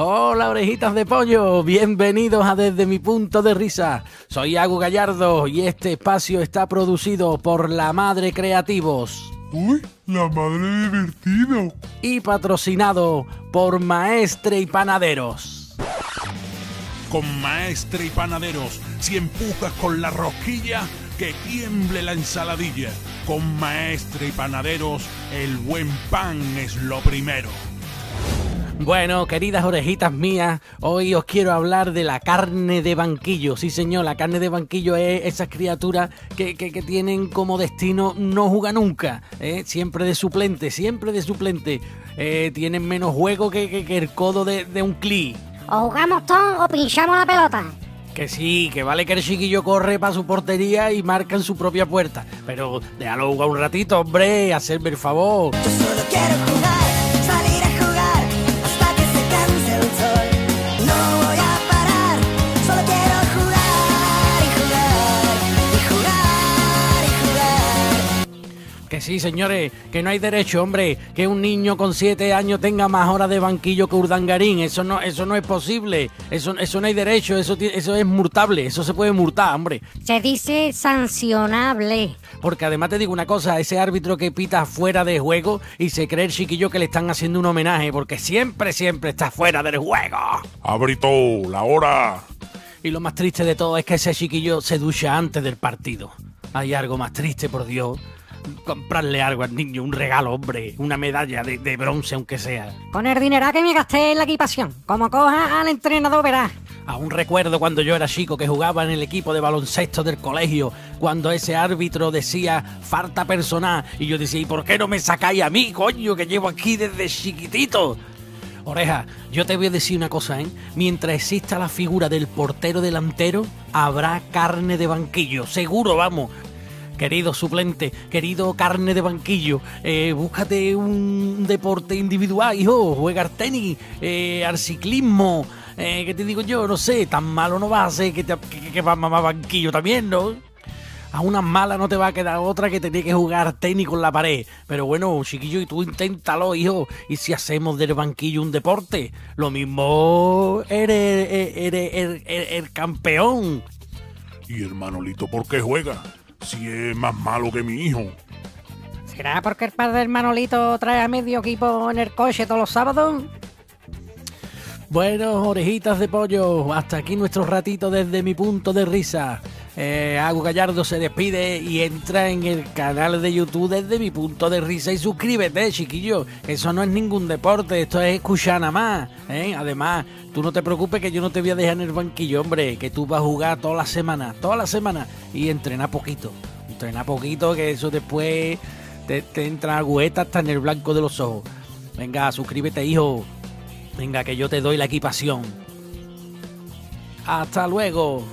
Hola orejitas de pollo, bienvenidos a Desde mi punto de risa. Soy Agu Gallardo y este espacio está producido por La Madre Creativos. Uy, la madre divertido. Y patrocinado por Maestre y Panaderos. Con Maestre y Panaderos, si empujas con la rosquilla, que tiemble la ensaladilla. Con Maestre y Panaderos, el buen pan es lo primero. Bueno, queridas orejitas mías, hoy os quiero hablar de la carne de banquillo. Sí, señor, la carne de banquillo es esas criaturas que, tienen como destino no jugar nunca. ¿eh? Siempre de suplente, siempre de suplente. Eh, tienen menos juego que, el codo de, un cli. O jugamos todos o pinchamos la pelota. Que sí, que vale que el chiquillo corre para su portería y marca en su propia puerta. Pero déjalo jugar un ratito, hombre, hacerme el favor. Yo solo quiero sí, señores, que no hay derecho, hombre, que un niño con siete años tenga más horas de banquillo que Urdangarín. Eso no, eso no es posible. Eso, eso no hay derecho, eso, eso es murtable, eso se puede murtar, hombre. Se dice sancionable. Porque además te digo una cosa, ese árbitro que pita fuera de juego y se cree el chiquillo que le están haciendo un homenaje, porque siempre, siempre está fuera del juego. Abrito, la hora. Y lo más triste de todo es que ese chiquillo se ducha antes del partido. Hay algo más triste, por Dios comprarle algo al niño, un regalo, hombre, una medalla de, bronce, aunque sea. Con el dinero que me gasté en la equipación, como coja al entrenador, verás. Aún recuerdo cuando yo era chico que jugaba en el equipo de baloncesto del colegio, cuando ese árbitro decía falta personal, y yo decía, ¿y por qué no me sacáis a mí, coño, que llevo aquí desde chiquitito? Oreja, yo te voy a decir una cosa, ¿eh? Mientras exista la figura del portero delantero, habrá carne de banquillo, seguro, vamos querido suplente, querido carne de banquillo, eh, búscate un deporte individual, hijo, juega al tenis, eh, al ciclismo, eh, ¿qué te digo yo? No sé, tan malo no va a ser que, te, que, va a mamar banquillo también, ¿no? A una mala no te va a quedar otra que tener que jugar tenis con la pared. Pero bueno, chiquillo, y tú inténtalo, hijo. Y si hacemos del banquillo un deporte, lo mismo eres, eres el campeón. ¿Y el Manolito por qué juega? Si es más malo que mi hijo. ¿Será porque el padre del Manolito trae a medio equipo en el coche todos los sábados? Bueno, orejitas de pollo, hasta aquí nuestro ratito desde mi punto de risa. Eh, Agu Gallardo se despide y entra en el canal de YouTube desde mi punto de risa y suscríbete, chiquillo. Eso no es ningún deporte, esto es escuchar nada más. ¿eh? Además, tú no te preocupes que yo no te voy a dejar en el banquillo, hombre, que tú vas a jugar toda la semana, toda la semana y entrena poquito. Entrena poquito, que eso después te, te entra agüeta hasta en el blanco de los ojos. Venga, suscríbete, hijo. Venga, que yo te doy la equipación. Hasta luego.